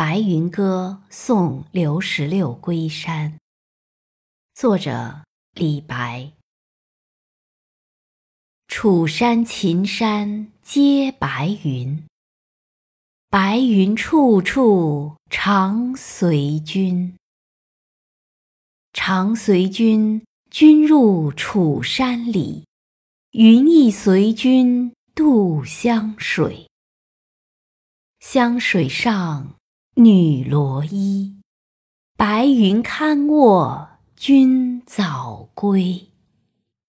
白云歌送刘十六归山。作者李白。楚山秦山皆白云，白云处处常随君。常随君，君入楚山里，云亦随君渡湘水。湘水上女罗衣，白云堪卧君早归。